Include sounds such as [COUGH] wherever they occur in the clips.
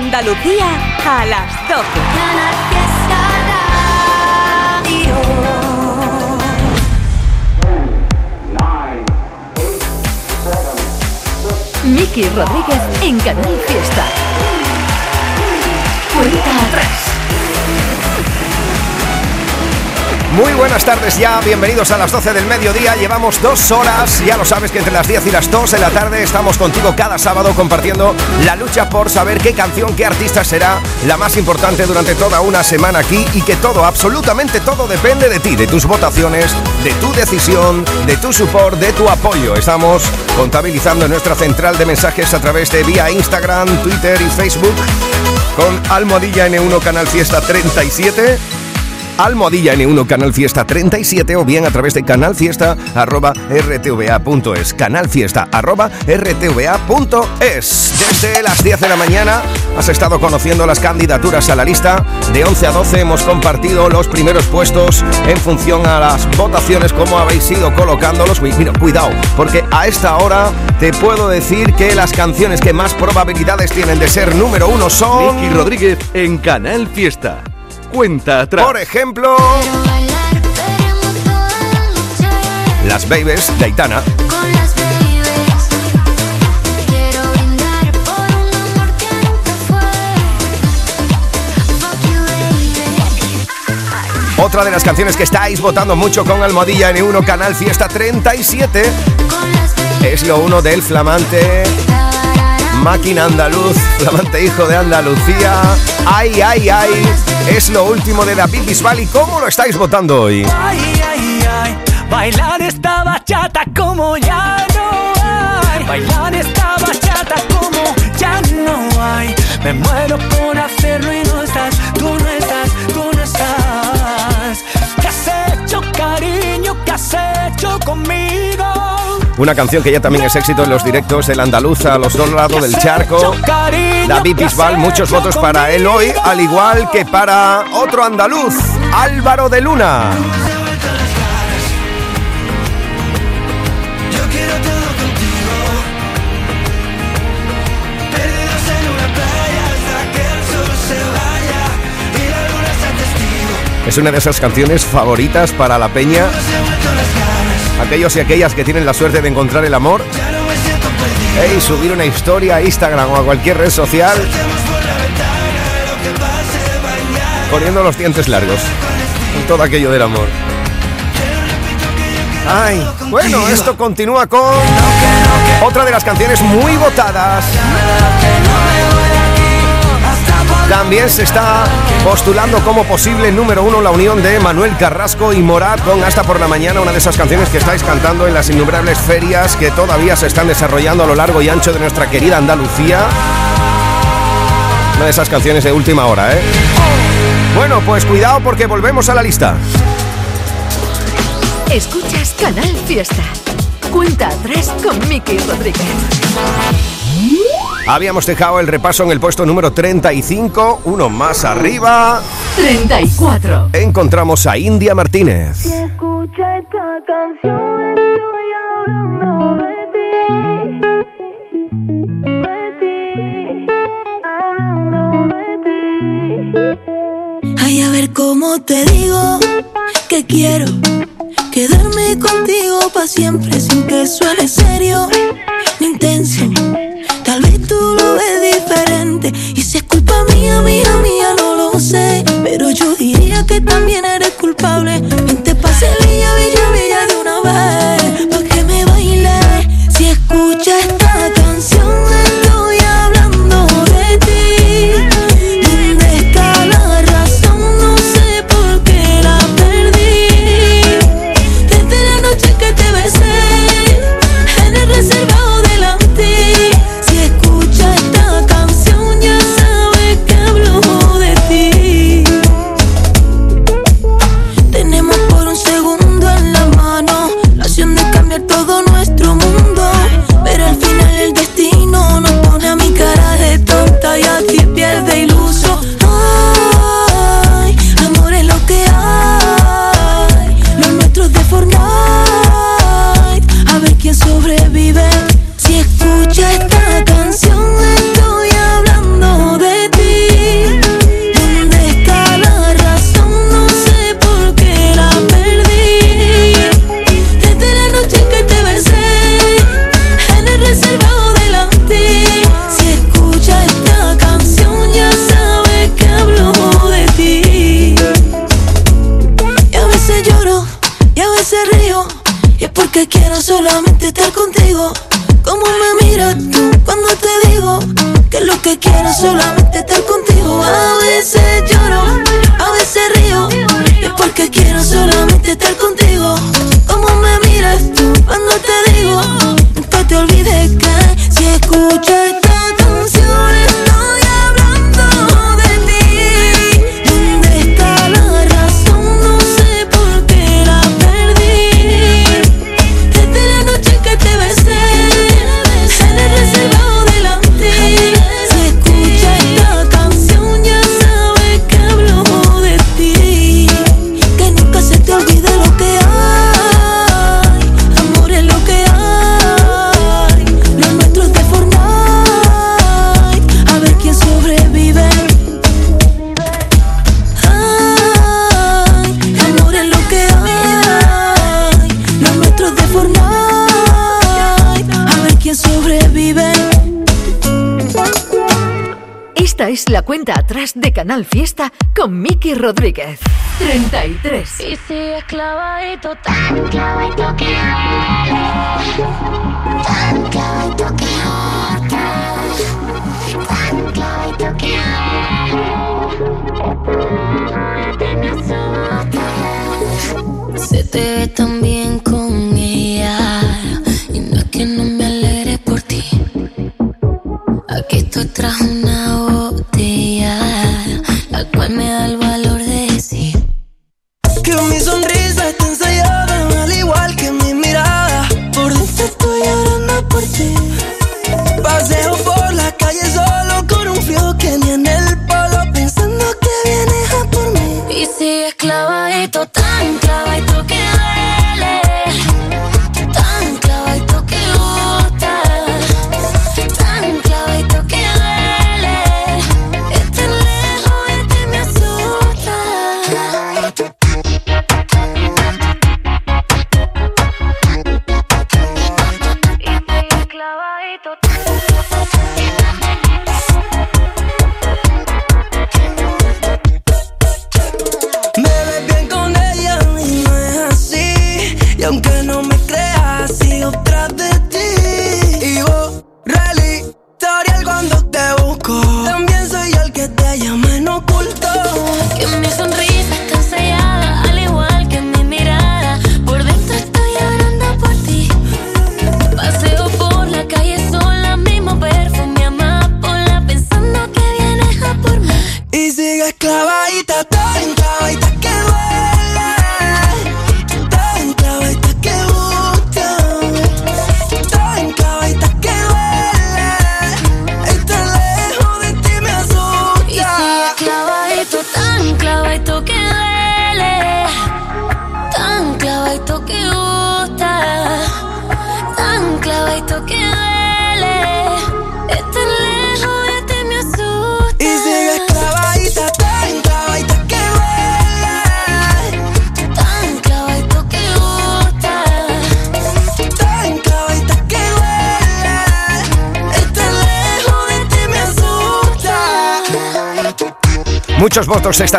Andalucía a las 12. Miki Rodríguez en Canal Fiesta. Cuenta atrás. Muy buenas tardes ya, bienvenidos a las 12 del mediodía. Llevamos dos horas, ya lo sabes que entre las 10 y las 2 de la tarde estamos contigo cada sábado compartiendo la lucha por saber qué canción, qué artista será la más importante durante toda una semana aquí y que todo, absolutamente todo depende de ti, de tus votaciones, de tu decisión, de tu support, de tu apoyo. Estamos contabilizando en nuestra central de mensajes a través de vía Instagram, Twitter y Facebook con Almohadilla N1 Canal Fiesta 37 Almohadilla N1 Canal Fiesta 37 o bien a través de canalfiesta.rtva.es. Canalfiesta.rtva.es. Desde las 10 de la mañana has estado conociendo las candidaturas a la lista. De 11 a 12 hemos compartido los primeros puestos en función a las votaciones, cómo habéis ido colocándolos. Cuidado, porque a esta hora te puedo decir que las canciones que más probabilidades tienen de ser número uno son. Miki Rodríguez en Canal Fiesta cuenta atrás. Por ejemplo, Las Babies de Aitana. Otra de las canciones que estáis votando mucho con Almohadilla N1 Canal Fiesta 37 es lo uno del flamante Máquina Andaluz, [LAUGHS] flamante hijo de Andalucía. Ay, ay, ay. Es lo último de David Bisbal y cómo lo estáis votando hoy. Ay, ay, ay. Bailar esta bachata como ya no hay. Bailar esta bachata como ya no hay. Me muero por hacerlo y no estás, Una canción que ya también es éxito en los directos del andaluz a los dos lados del charco. David Bisbal, muchos votos para él hoy, al igual que para otro andaluz, Álvaro de Luna. Es una de esas canciones favoritas para la peña aquellos y aquellas que tienen la suerte de encontrar el amor, y subir una historia a Instagram o a cualquier red social poniendo los dientes largos con todo aquello del amor. Ay, bueno, esto continúa con otra de las canciones muy votadas. También se está postulando como posible número uno la unión de Manuel Carrasco y Morat con Hasta por la Mañana, una de esas canciones que estáis cantando en las innumerables ferias que todavía se están desarrollando a lo largo y ancho de nuestra querida Andalucía. Una de esas canciones de última hora, ¿eh? Bueno, pues cuidado porque volvemos a la lista. Escuchas Canal Fiesta. Cuenta atrás con Miki Rodríguez. Habíamos dejado el repaso en el puesto número 35, uno más arriba. 34. Encontramos a India Martínez. Si escucha esta canción, estoy hablando de ti. De ti. Hablando de ti. Ay, a ver cómo te digo que quiero quedarme contigo para siempre sin que suene serio ni intenso. Solamente estar la cuenta atrás de Canal Fiesta con Miki Rodríguez. 33. Y sigue clavadito, tan clavadito que tan clavadito que tan clavadito que Se te ve tan bien con ella y no es que no me alegre por ti. Aquí estoy tras una me da el valor de decir que mi sonrisa está ensayada, al igual que mi mirada. Por dentro estoy llorando por ti. Paseo por la calle solo con un frío que ni en el polo, pensando que vienes a por mí. Y sigues clavadito Muchos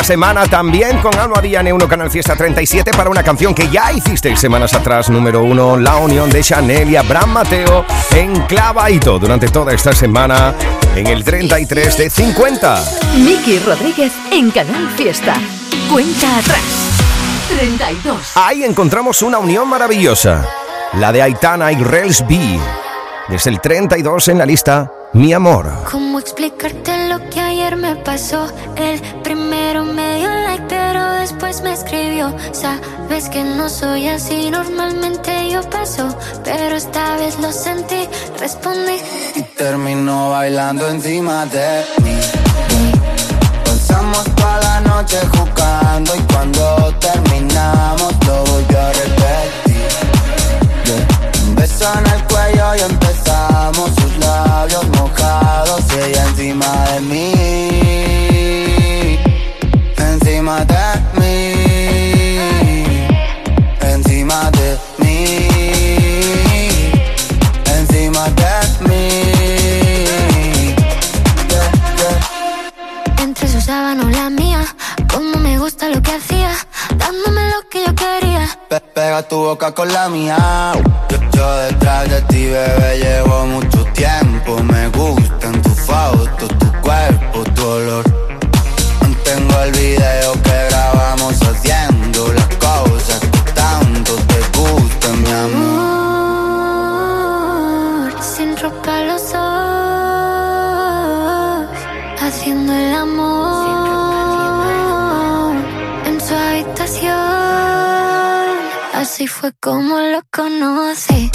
semana también con Alma Villane 1 Canal Fiesta 37 para una canción que ya hicisteis semanas atrás, número 1, La Unión de Chanel y Abraham Mateo en Clavaito durante toda esta semana en el 33 de 50. Miki Rodríguez en Canal Fiesta. Cuenta atrás. 32. Ahí encontramos una unión maravillosa, la de Aitana y Rels B. Desde el 32 en la lista mi amor. ¿Cómo explicarte lo que ayer me pasó? El primero me dio like, pero después me escribió. Sabes que no soy así, normalmente yo paso, pero esta vez lo sentí, respondí. Y terminó bailando encima de mí. Pasamos toda la noche jugando y cuando terminamos lo volvió a repetir. Beso en el cuello y empezamos sus labios mojados y encima de mí, encima de mí, encima de mí, encima de mí. Entre su sábana la mía, como me gusta lo que hacía, dándome pega tu boca con la mía. Yo, yo, detrás de ti, bebé, llevo mucho tiempo. Me gustan tus fotos, tu cuerpo, tu olor. Mantengo el video fue como lo conocí.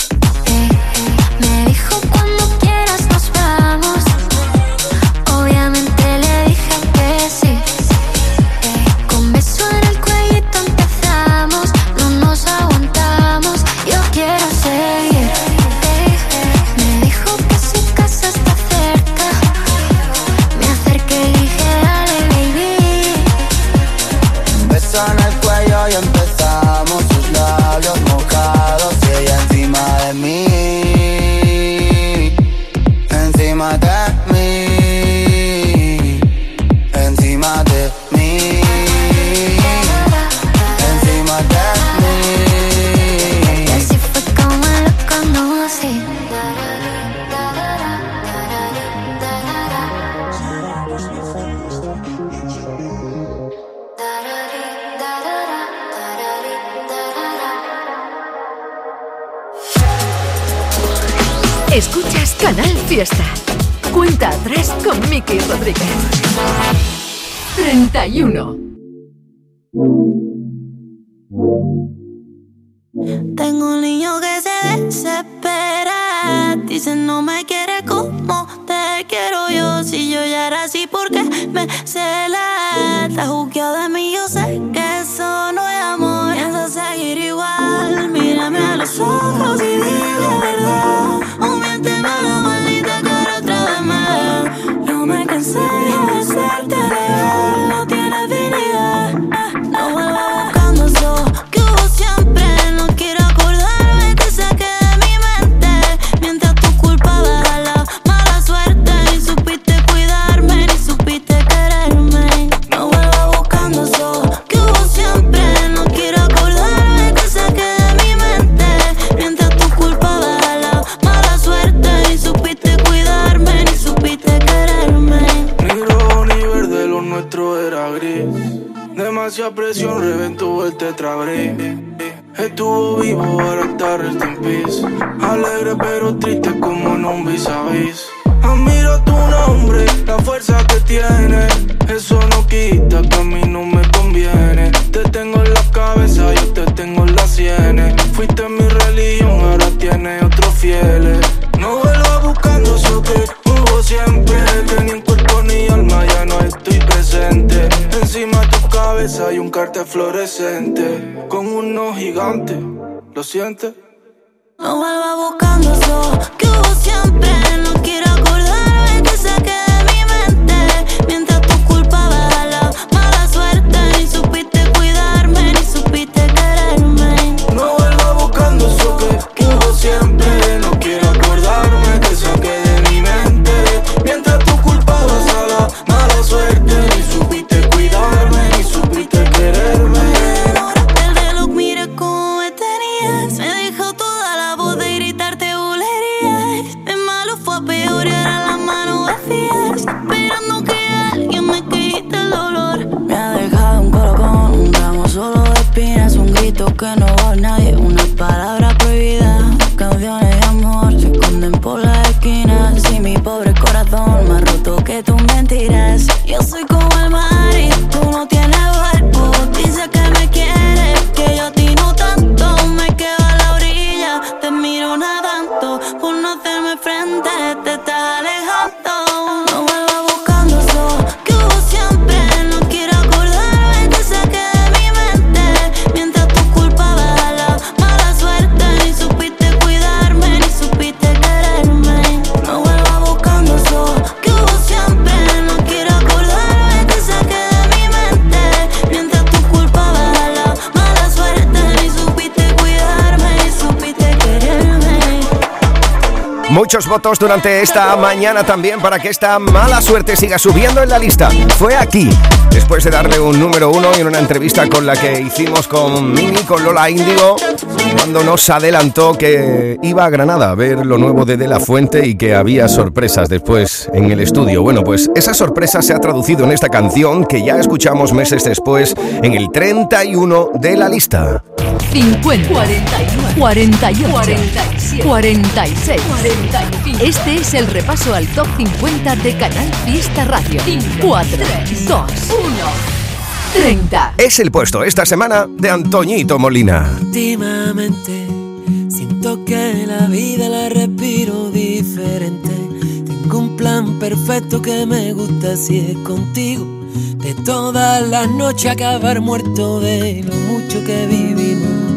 demasiada presión, reventó el tetrabrick. Estuvo vivo, ahora está rest peace. Alegre pero triste como en un vis a vis. Admiro tu nombre, la fuerza que tienes. Eso no quita que a mí no me conviene. Te tengo en la cabeza, yo te tengo en las sienes. Fuiste mi religión, ahora tienes otros fieles. No vuelvas buscando eso que hubo siempre. Ten cabeza y un cartel fluorescente con uno gigante. ¿Lo sientes? No vuelva buscando eso. Muchos votos durante esta mañana también para que esta mala suerte siga subiendo en la lista. Fue aquí, después de darle un número uno en una entrevista con la que hicimos con Mini, con Lola Índigo, cuando nos adelantó que iba a Granada a ver lo nuevo de De La Fuente y que había sorpresas después en el estudio. Bueno, pues esa sorpresa se ha traducido en esta canción que ya escuchamos meses después en el 31 de la lista. 50, 41. 48, 47, 46, 45. Este es el repaso al top 50 de Canal Fiesta Radio. 4, 3, 2, 1. 30. Es el puesto esta semana de Antoñito Molina. Últimamente siento que la vida la respiro diferente. Tengo un plan perfecto que me gusta si es contigo. De todas las noches acabar muerto de lo mucho que vivimos.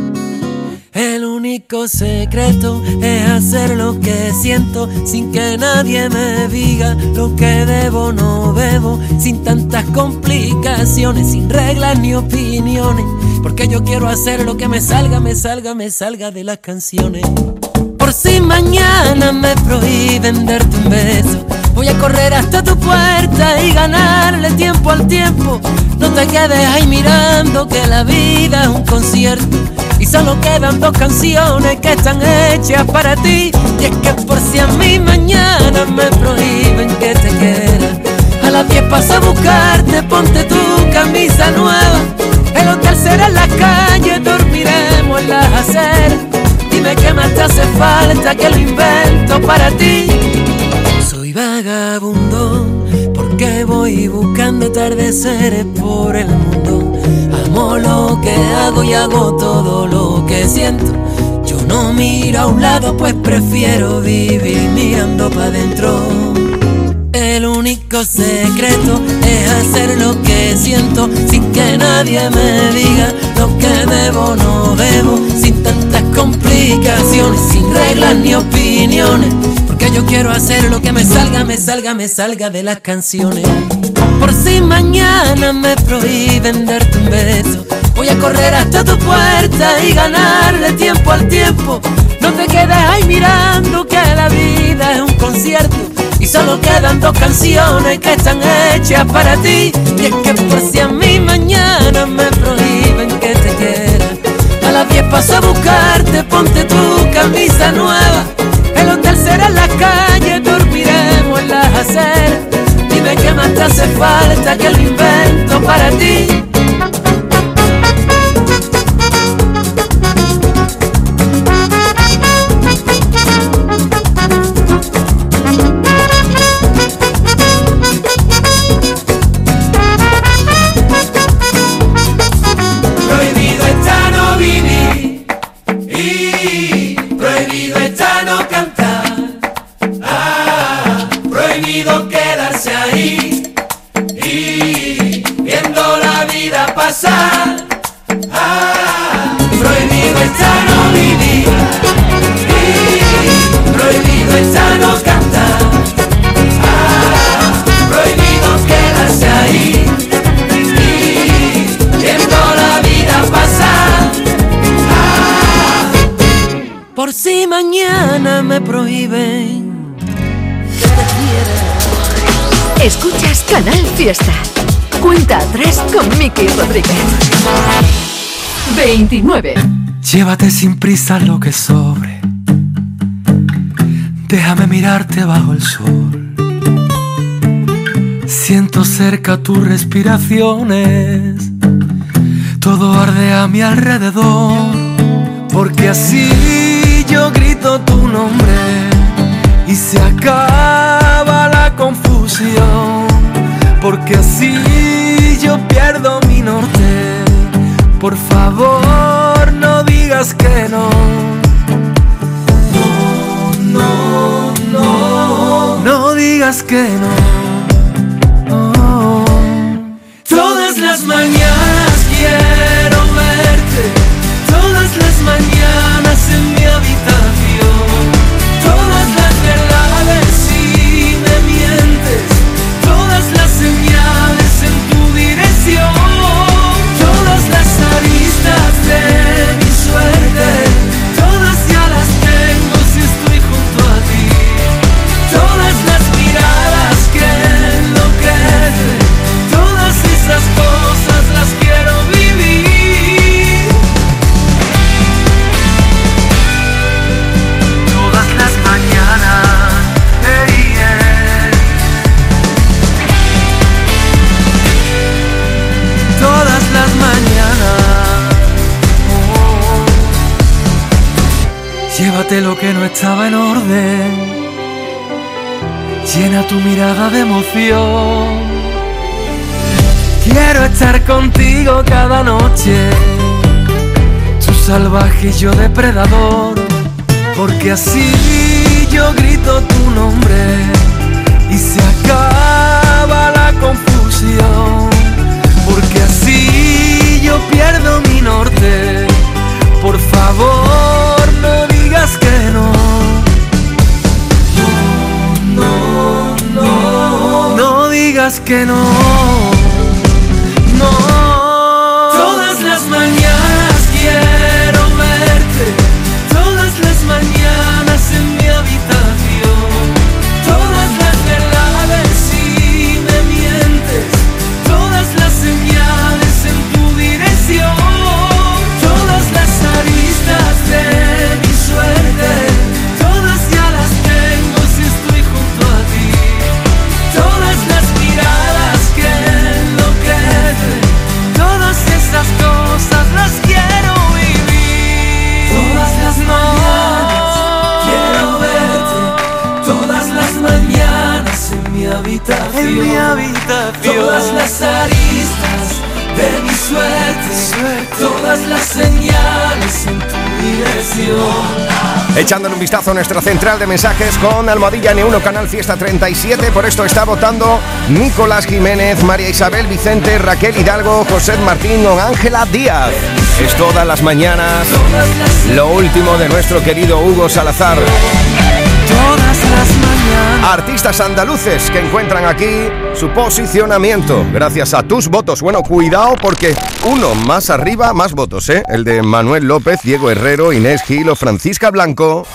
El único secreto es hacer lo que siento sin que nadie me diga lo que debo no debo, sin tantas complicaciones, sin reglas ni opiniones, porque yo quiero hacer lo que me salga, me salga, me salga de las canciones. Por si mañana me prohíben darte un beso, voy a correr hasta tu puerta y ganarle tiempo al tiempo. No te quedes ahí mirando que la vida es un concierto y solo quedan dos canciones que están hechas para ti. Y es que por si a mí mañana me prohíben que te quiera, a las 10 paso a buscarte, ponte tu camisa nueva. El hotel será en la calle, dormiremos en las aceras. Dime qué más te hace falta que lo invento para ti. Soy vagabundo porque voy buscando atardeceres por el mundo. Amo lo que hago y hago todo lo que siento. Yo no miro a un lado, pues prefiero vivir mirando para adentro. El único secreto es hacer lo que siento sin que nadie me diga lo que debo no debo, sin tantas complicaciones, sin reglas ni opiniones, porque yo quiero hacer lo que me salga, me salga, me salga de las canciones. Por si mañana me prohíben darte un beso, voy a correr hasta tu puerta y ganarle tiempo al tiempo. No te quedes ahí mirando que la vida es un concierto y solo quedan dos canciones que están hechas para ti. Y es que por si a mí mañana me prohíben que te quiera, a las 10 paso a buscarte, ponte tu camisa nueva. El hotel será en la calle, dormiremos en las aceras. Dime qué más te hace falta que lo invento para ti. Prohibido está no cantar. Ah, prohibido quedarse ahí y viendo la vida pasar. Ah, por si mañana me prohíben que te quiera. Escuchas Canal Fiesta. Cuenta atrás con Miki Rodríguez. 29. Llévate sin prisa lo que sobre. Déjame mirarte bajo el sol. Siento cerca tus respiraciones. Todo arde a mi alrededor. Porque así yo grito tu nombre. Y se acaba la confusión. Porque así yo pierdo mi norte. Por favor, no digas que no. Digas que no. Oh. Todas las mañanas quiero verte. Todas las mañanas lo que no estaba en orden. Llena tu mirada de emoción. Quiero estar contigo cada noche. Tú salvaje y yo depredador. Porque así yo grito tu nombre y se acaba la confusión. Porque así yo pierdo mi norte. Por favor, digas que no. No, no, no. No digas que no. Todas las aristas de mi suerte. Todas las señales en tu dirección. Echándole un vistazo a nuestra central de mensajes con Almohadilla N1 Canal Fiesta 37. Por esto está votando Nicolás Jiménez, María Isabel Vicente, Raquel Hidalgo, José Martín o Ángela Díaz. Es todas las mañanas lo último de nuestro querido Hugo Salazar. Artistas andaluces que encuentran aquí su posicionamiento gracias a tus votos. Bueno, cuidado porque uno más arriba, más votos, ¿eh? El de Manuel López, Diego Herrero, Inés Gil o Francisca Blanco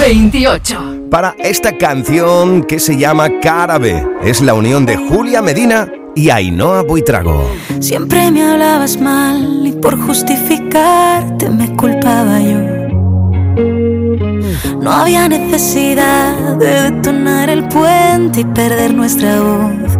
28. para esta canción que se llama Carabe. Es la unión de Julia Medina y Ainhoa Buitrago. Siempre me hablabas mal y por justificarte me culpaba yo. No había necesidad de detonar el puente y perder nuestra voz.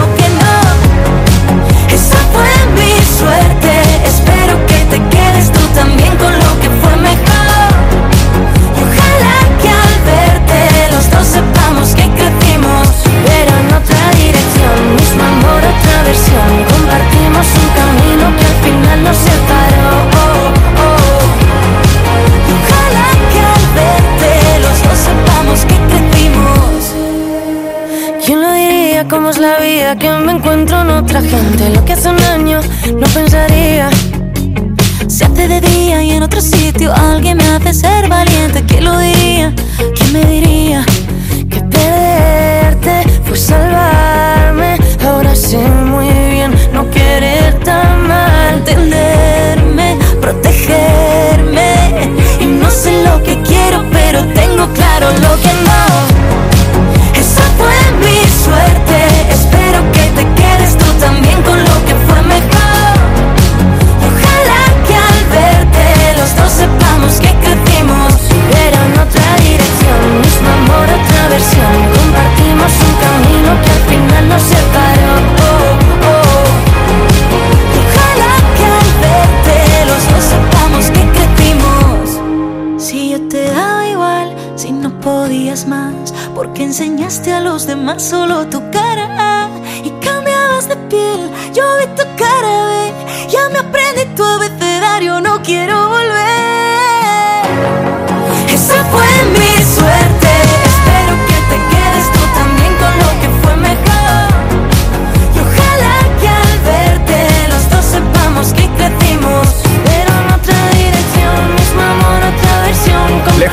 Espero que te quedes tú también con lo que fue mejor. Y ojalá que al verte los dos sepamos que crecimos, pero en otra dirección. Mismo amor, otra versión. Compartimos un camino que al final nos separó. Que me encuentro en otra gente. Lo que hace un año no pensaría. Se hace de día y en otro sitio alguien me hace ser valiente. ¿Quién lo diría? ¿Quién me diría? Que perderte fue salvarme. Ahora sé muy bien no querer tan mal. Entenderme, protegerme.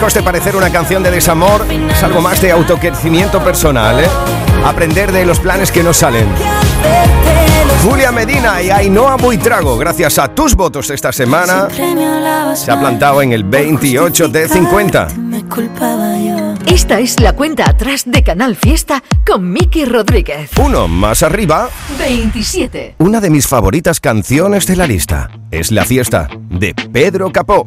Lejos de parecer una canción de desamor, es algo más de autocrecimiento personal, ¿eh? Aprender de los planes que no salen. Julia Medina y Ainhoa Buitrago, gracias a tus votos esta semana, se ha plantado en el por 28 de 50. justificarte Me culpaba yo. Esta es la cuenta atrás de Canal Fiesta con Miki Rodríguez. Uno más arriba, 27. una de mis favoritas canciones de la lista. Es La Fiesta, de Pedro Capó.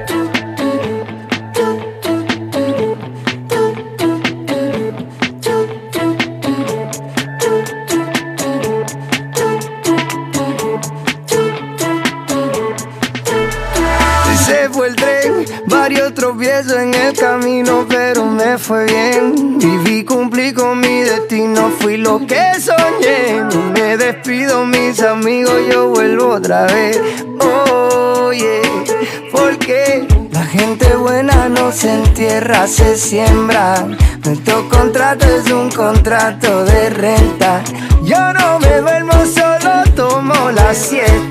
En el camino, pero me fue bien. Viví, cumplí con mi destino, fui lo que soñé. Me despido, mis amigos, yo vuelvo otra vez. Oye, porque la gente buena no se entierra, se siembra. Nuestro contrato es un contrato de renta. Yo no me duermo, solo tomo la siesta.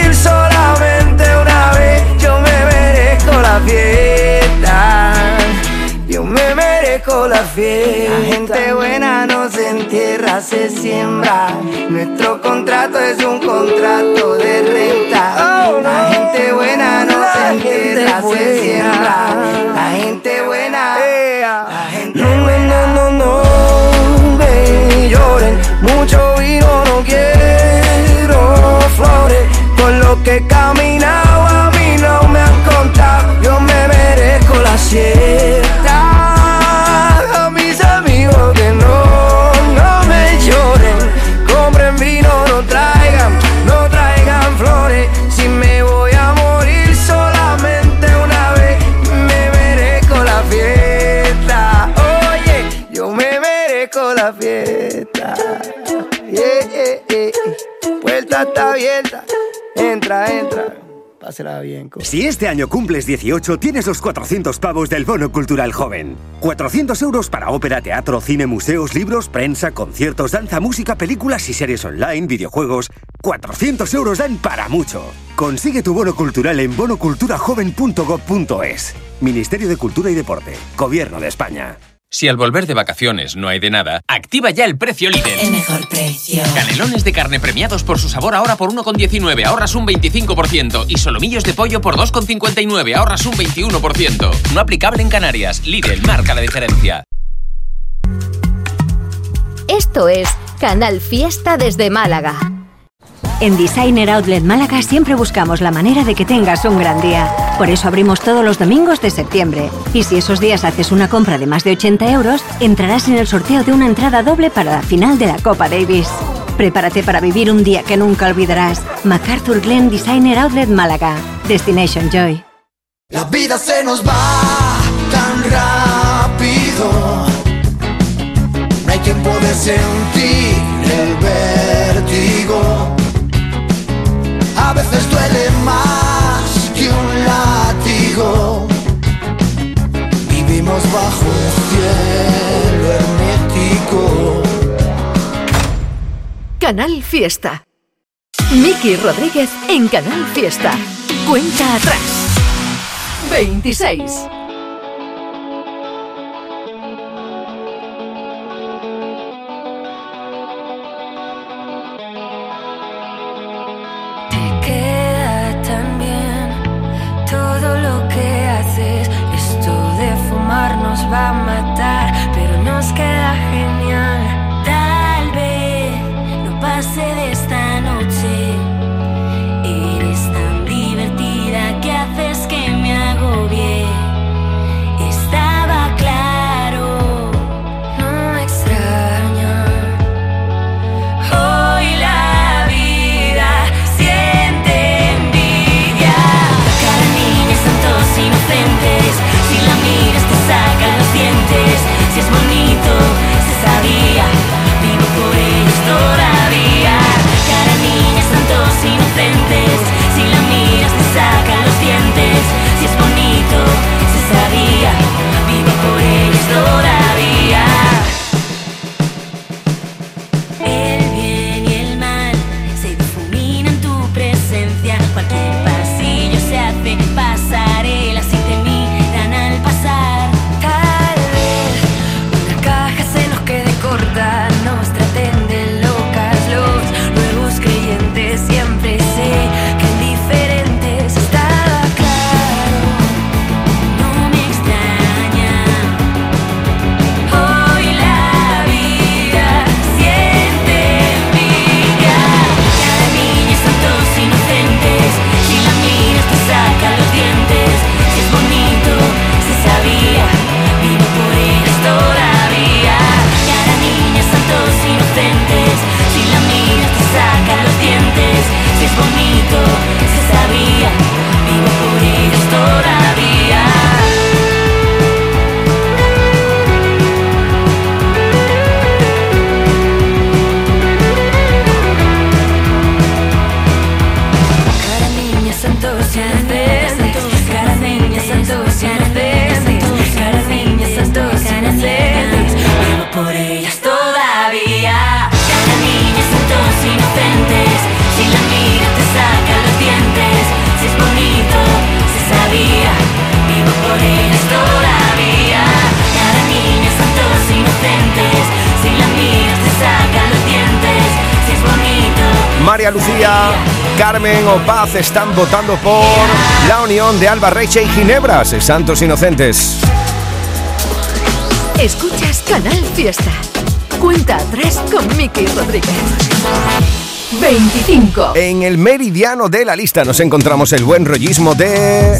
solamente una vez, yo me merezco la fiesta. Yo me merezco la fiesta. La gente buena no se entierra, se siembra. Nuestro contrato es un contrato de renta. La gente buena no se entierra, se siembra. La gente lo que he caminado a mí no me han contado. Yo me merezco la siesta. A mis amigos que no, no me lloren. Compren vino, no traigan, no traigan flores. Si me voy a morir solamente una vez, me merezco la fiesta. Oye, yo me merezco la fiesta. Yeah. Puerta está abierta. Bien. Si este año cumples 18, tienes los 400 pavos del Bono Cultural Joven. 400 euros para ópera, teatro, cine, museos, libros, prensa, conciertos, danza, música, películas y series online, videojuegos. 400 euros dan para mucho. Consigue tu bono cultural en bonoculturajoven.gov.es. Ministerio de Cultura y Deporte. Gobierno de España. Si al volver de vacaciones no hay de nada, activa ya el precio Lidl. El mejor precio. Canelones de carne premiados por su sabor ahora por 1,19, ahorras un 25%. Y solomillos de pollo por 2,59, ahorras un 21%. No aplicable en Canarias. Lidl marca la diferencia. Esto es Canal Fiesta desde Málaga. En Designer Outlet Málaga siempre buscamos la manera de que tengas un gran día. Por eso abrimos todos los domingos de septiembre. Y si esos días haces una compra de más de 80 euros, entrarás en el sorteo de una entrada doble para la final de la Copa Davis. Prepárate para vivir un día que nunca olvidarás. MacArthur Glen Designer Outlet Málaga. Destination Joy. La vida se nos va tan rápido. No hay tiempo de sentir el vértigo. Veces duele más que un látigo. Vivimos bajo un cielo hermético. Canal Fiesta. Miki Rodríguez en Canal Fiesta. Cuenta atrás. 26. nos va a matar, pero nos queda gente. bonito, se sabe Paz están votando por la unión de Alba Reiche y Ginebras, Santos Inocentes. Escuchas Canal Fiesta. Cuenta atrás con Miki Rodríguez. 25. En el meridiano de la lista nos encontramos el buen rollismo de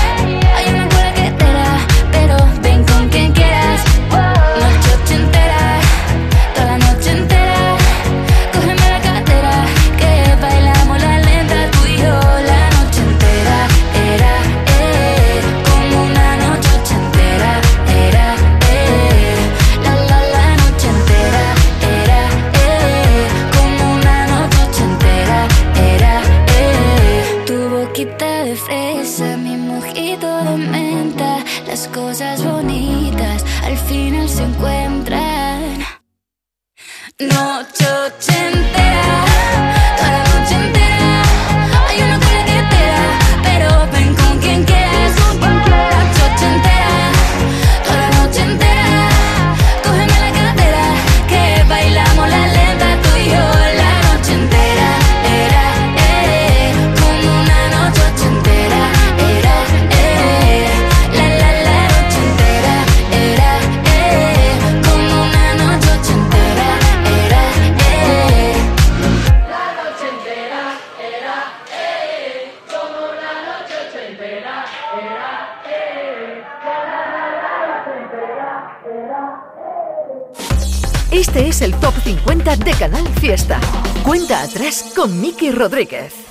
Con Miki Rodríguez.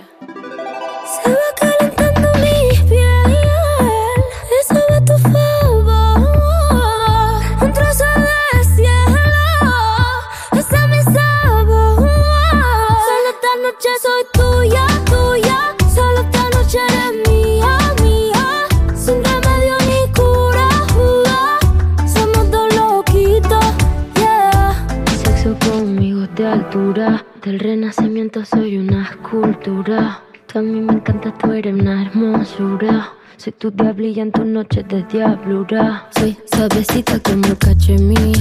Tu diablilla en tus noches de diablura. Soy suavecita como el cachemir.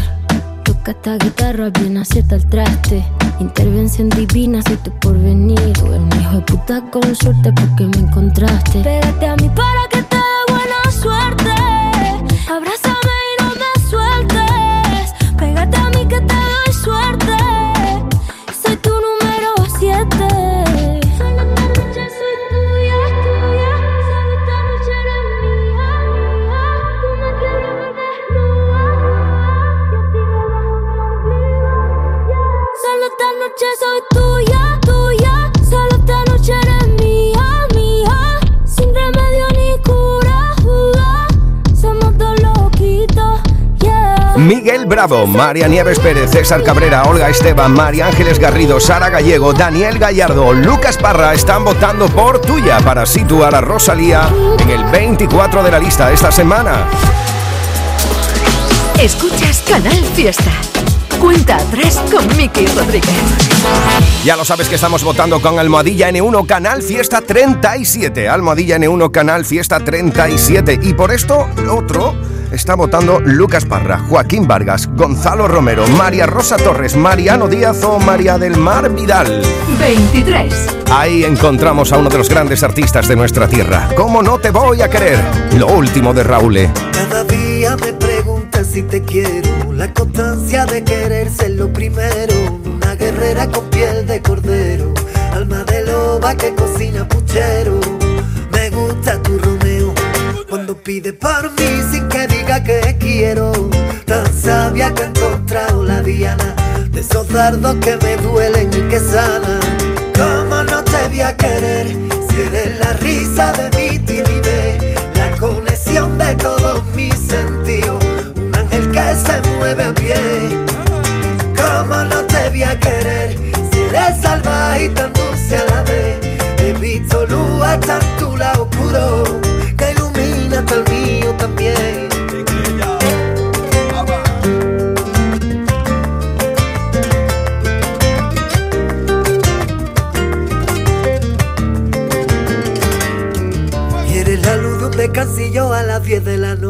Toca esta guitarra bien acierta el traste. Intervención divina, soy tu porvenir. Un hijo de puta con suerte porque me encontraste. Pégate a mí para que te dé buena suerte. Noche soy tuya, tuya. Solo esta noche eres mía, mía. Sin remedio ni cura, Somos dos loquitos, yeah. Miguel Bravo, María Nieves Pérez, César Cabrera, Olga Esteban, María Ángeles Garrido, Sara Gallego, Daniel Gallardo, Lucas Parra están votando por tuya para situar a Rosalía en el 24 de la lista esta semana. Escuchas Canal Fiesta. Cuenta atrás con Miki Rodríguez. Ya lo sabes que estamos votando con Almohadilla N1 Canal Fiesta 37. Almohadilla N1 Canal Fiesta 37. Y por esto, otro está votando Lucas Parra, Joaquín Vargas, Gonzalo Romero, María Rosa Torres, Mariano Díaz o María del Mar Vidal. 23. Ahí encontramos a uno de los grandes artistas de nuestra tierra. ¿Cómo no te voy a querer? Lo último de Raúl. Cada día me si te quiero. La constancia de querer ser lo primero. Una guerrera con piel de cordero. Alma de loba que cocina puchero. Me gusta tu Romeo. Cuando pide por mí sin que diga que quiero. Tan sabia que he encontrado la diana. De esos dardos que me duelen y que sanan. ¿Cómo no te voy a querer? Si eres la risa de mi timidez. La conexión de todos mis se mueve pie. ¿Cómo no te voy a querer? Si eres salvaje y tan dulce a la vez. He visto luz hasta tu lado oscuro. Que ilumina hasta el mío también. Y eres la luz de un descansillo a las 10 de la noche.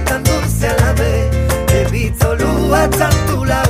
tan dulce a la txantula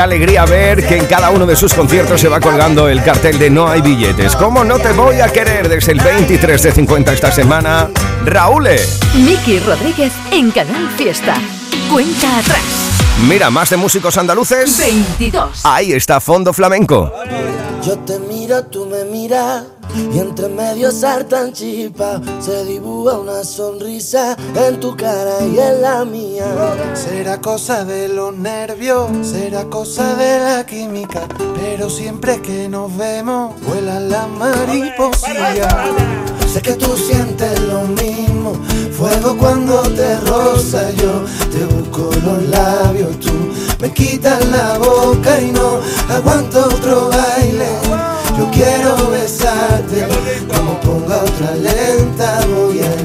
Qué alegría ver que en cada uno de sus conciertos se va colgando el cartel de No hay billetes. ¿Cómo no te voy a querer? Desde el 23 de 50 esta semana, Raúl. Miki Rodríguez en Canal Fiesta. Cuenta atrás. Mira, más de músicos andaluces. 22. Ahí está Fondo Flamenco. Yo te miro, tú me miras y entre medio saltan chispas. Se dibuja una sonrisa en tu cara y en la mía. Será cosa de los nervios, será cosa de la química. Pero siempre que nos vemos, vuelan las mariposillas. Sé que tú sientes lo mismo, fuego cuando te roza yo, te busco los labios, tú me quitas la boca y no aguanto otro baile. Yo quiero besarte, como ponga otra lenta voy a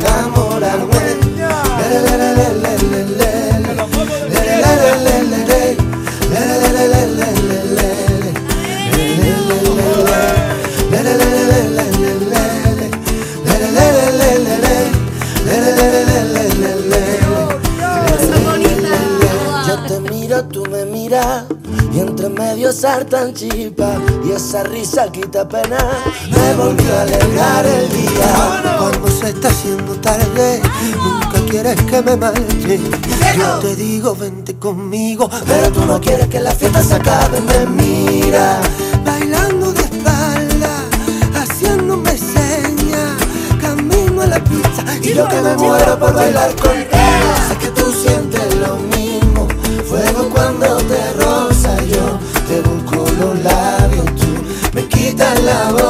saltan chispas y esa risa quita pena. Me volvió a alegrar el día. Cuando se está haciendo tarde, nunca quieres que me marche. Yo te digo, vente conmigo, Pero tú no quieres que la fiesta se acabe, me mira. bailando de espalda, haciéndome señas, camino a la pizza Y yo que me muero por bailar contigo. Sé que tú sientes lo mismo. Fuego cuando te la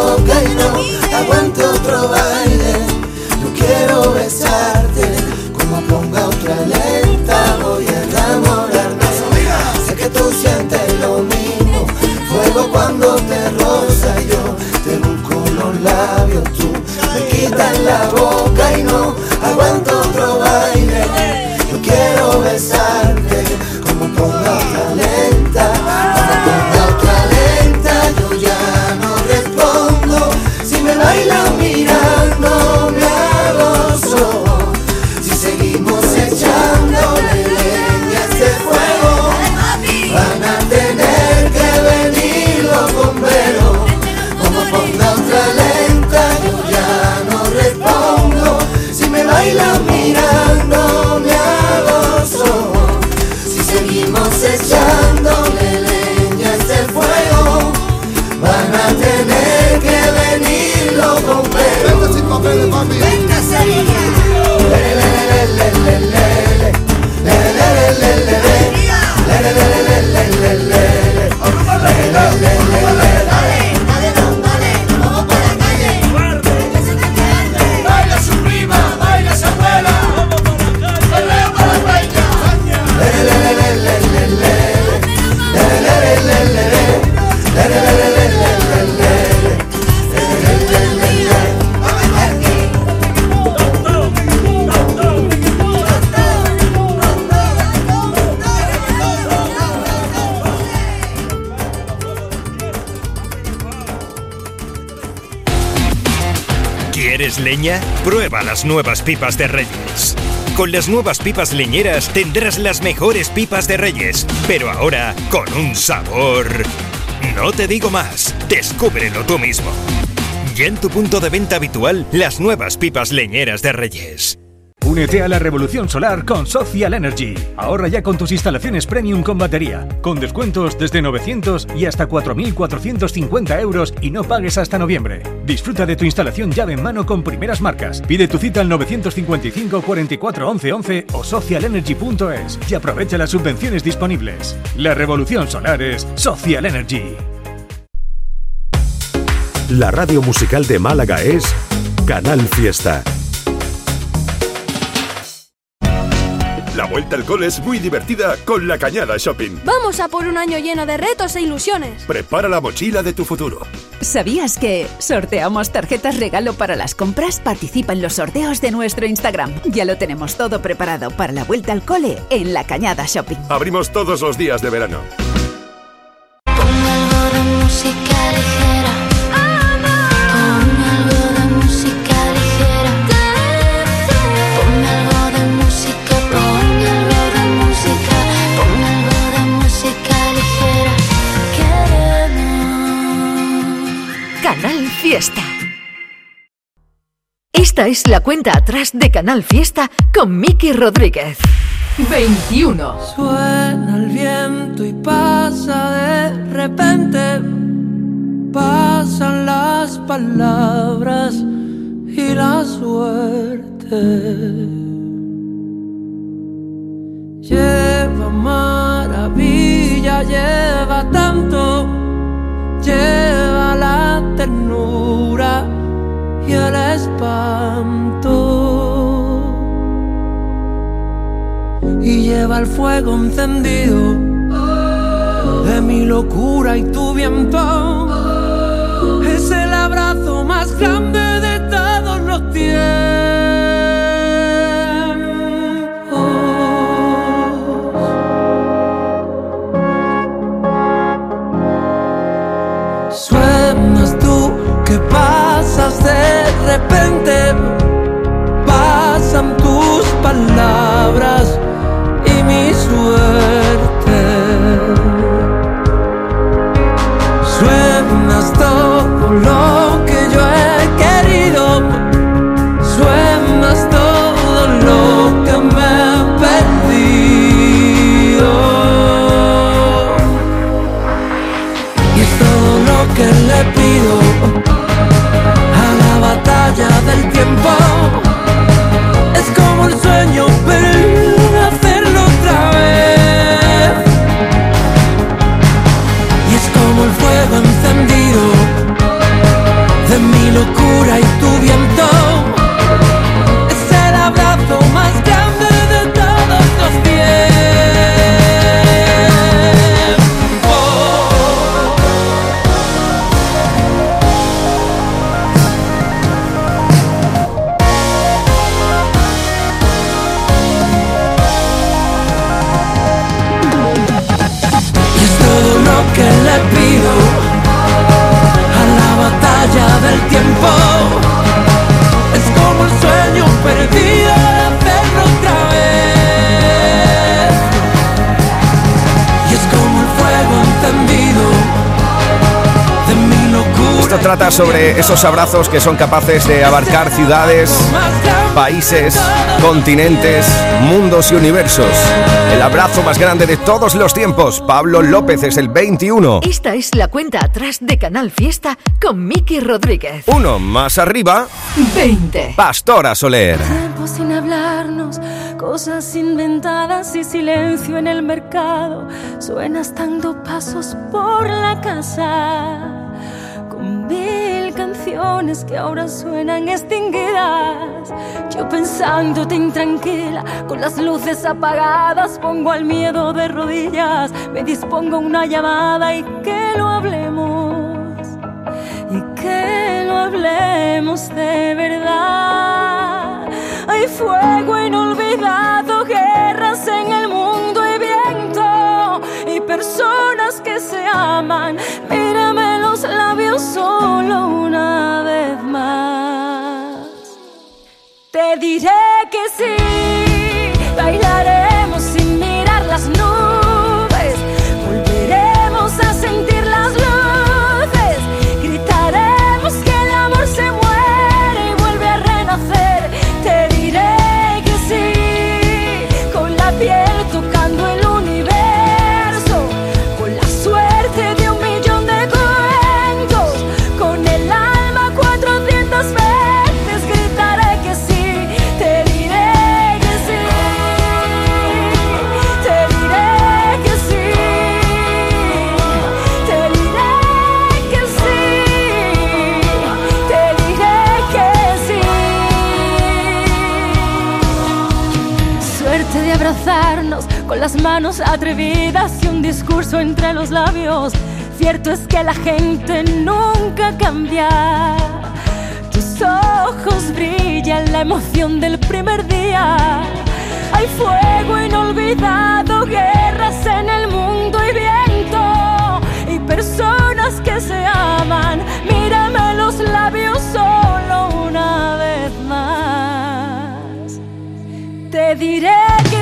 Prueba las nuevas pipas de Reyes. Con las nuevas pipas leñeras tendrás las mejores pipas de Reyes, pero ahora con un sabor... No te digo más, descúbrelo tú mismo. Ya en tu punto de venta habitual, las nuevas pipas leñeras de Reyes. Únete a la revolución solar con Social Energy. Ahorra ya con tus instalaciones premium con batería, con descuentos desde 900 y hasta 4.450 euros y no pagues hasta noviembre. Disfruta de tu instalación llave en mano con primeras marcas. Pide tu cita al 955 44 11 11 o socialenergy.es y aprovecha las subvenciones disponibles. La revolución solar es Social Energy. La radio musical de Málaga es Canal Fiesta. La vuelta al cole es muy divertida con la Cañada Shopping. Vamos a por un año lleno de retos e ilusiones. Prepara la mochila de tu futuro. ¿Sabías que sorteamos tarjetas regalo para las compras? Participa en los sorteos de nuestro Instagram. Ya lo tenemos todo preparado para la vuelta al cole en la Cañada Shopping. Abrimos todos los días de verano. Esta es la cuenta atrás de Canal Fiesta con Miki Rodríguez. 21. Suena el viento y pasa de repente. Pa palabras y la suerte. Lleva maravilla, lleva tanto, lleva la ternura y el espanto. Y lleva el fuego encendido de mi locura y tu viento. Es el abrazo más grande de todos los tiempos. Pasan tus palabras y mi suerte. Suenas todo lo que yo he querido, suenas todo lo que me he perdido. Y es todo lo que le pido del tiempo. Es como el sueño, pero hacerlo otra vez. Y es como el fuego encendido de mi locura y trata sobre esos abrazos que son capaces de abarcar ciudades, países, continentes, mundos y universos. El abrazo más grande de todos los tiempos. Pablo López es el 21. Esta es la cuenta atrás de Canal Fiesta con Miki Rodríguez. Uno más arriba, 20. Pastora Soler. Tiempo sin hablarnos, cosas inventadas y silencio en el mercado. Suenas dando pasos por la casa. Canciones que ahora suenan extinguidas. Yo pensándote intranquila, con las luces apagadas, pongo al miedo de rodillas. Me dispongo una llamada y que lo hablemos y que lo hablemos de verdad. Hay fuego inolvidado, guerras en el mundo y viento y personas que se aman. Mírame los labios solo atrevidas y un discurso entre los labios. Cierto es que la gente nunca cambia. Tus ojos brillan la emoción del primer día. Hay fuego inolvidado, guerras en el mundo y viento. Y personas que se aman. Mírame los labios solo una vez más. Te diré que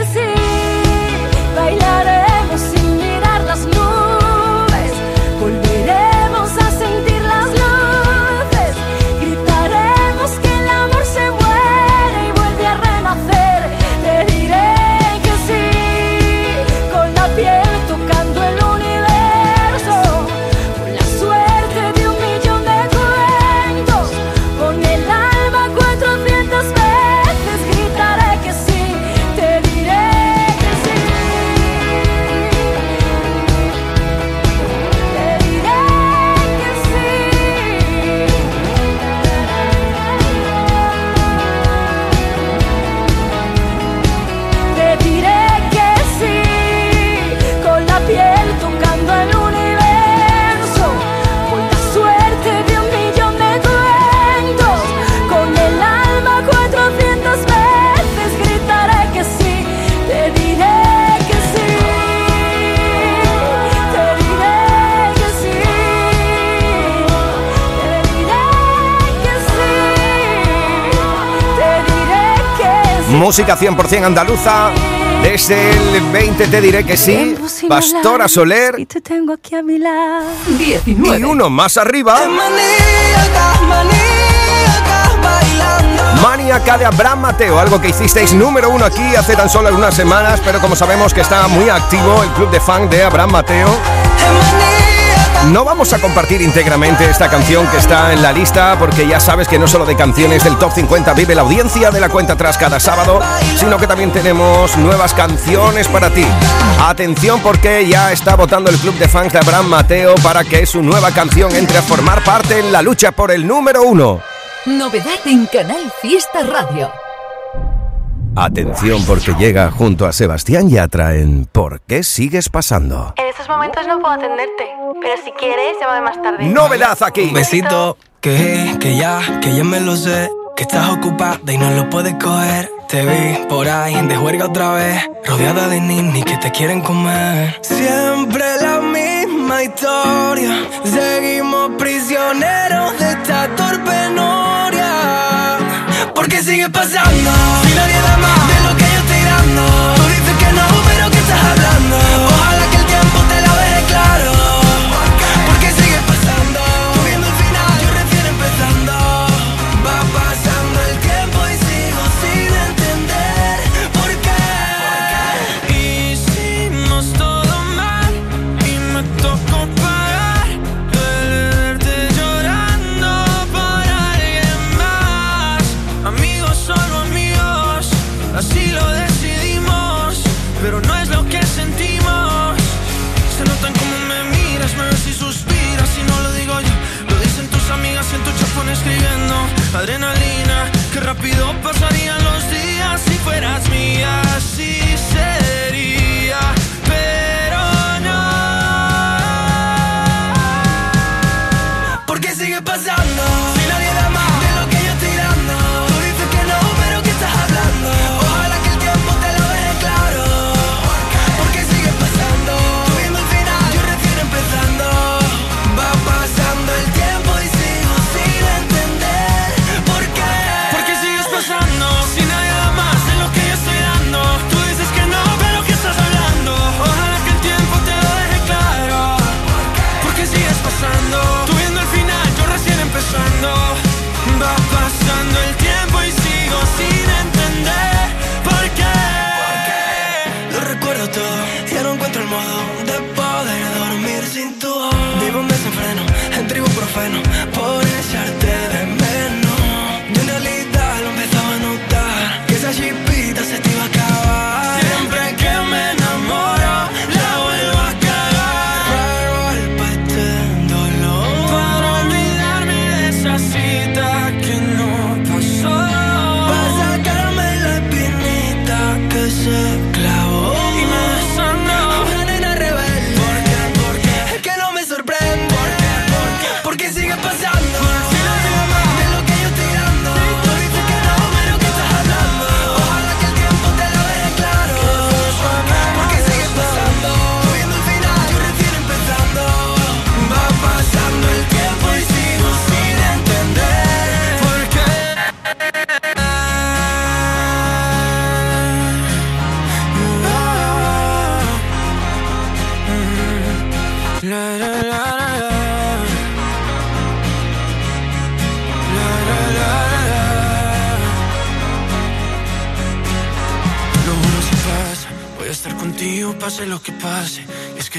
Música 100% andaluza. Desde el 20 te diré que sí. Pastora Soler. Y te tengo aquí a mi lado. 19. Y uno más arriba. Maníaca de Abraham Mateo, algo que hicisteis número uno aquí hace tan solo algunas semanas, pero como sabemos que está muy activo el club de fan de Abraham Mateo. No vamos a compartir íntegramente esta canción que está en la lista porque ya sabes que no solo de canciones del Top 50 vive la audiencia de la cuenta atrás cada sábado, sino que también tenemos nuevas canciones para ti. Atención porque ya está votando el club de fans de Abraham Mateo para que su nueva canción entre a formar parte en la lucha por el número uno. Novedad en Canal Fiesta Radio. Atención porque llega junto a Sebastián Yatra en ¿Por qué sigues pasando? En estos momentos no puedo atenderte, pero si quieres, llámame más tarde. Novedad aquí. Un besito, que, que ya, que ya me lo sé. Que estás ocupada y no lo puedes coger. Te vi por ahí de juerga otra vez. Rodeada de ninis que te quieren comer. Siempre la misma historia. Seguimos prisioneros de esta torpe noria. ¿Por qué sigue pasando? Si nadie da más de lo que yo estoy dando. Pasarían los días si fueras mía. Sería, ibuprofeno, por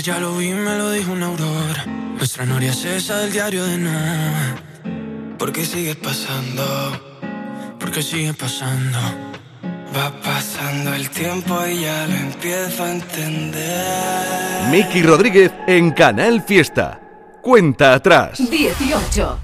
ya lo vi, me lo dijo una aurora. Nuestra noria es esa del diario de nada. ¿Por qué sigue pasando? ¿Por qué sigue pasando? Va pasando el tiempo y ya lo empiezo a entender. Miki Rodríguez en Canal Fiesta. Cuenta atrás. 18.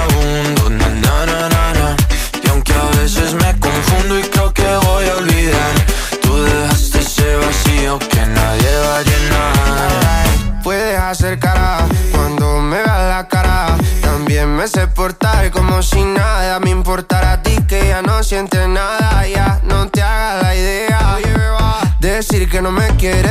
no me quieres,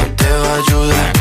te va a ayudar.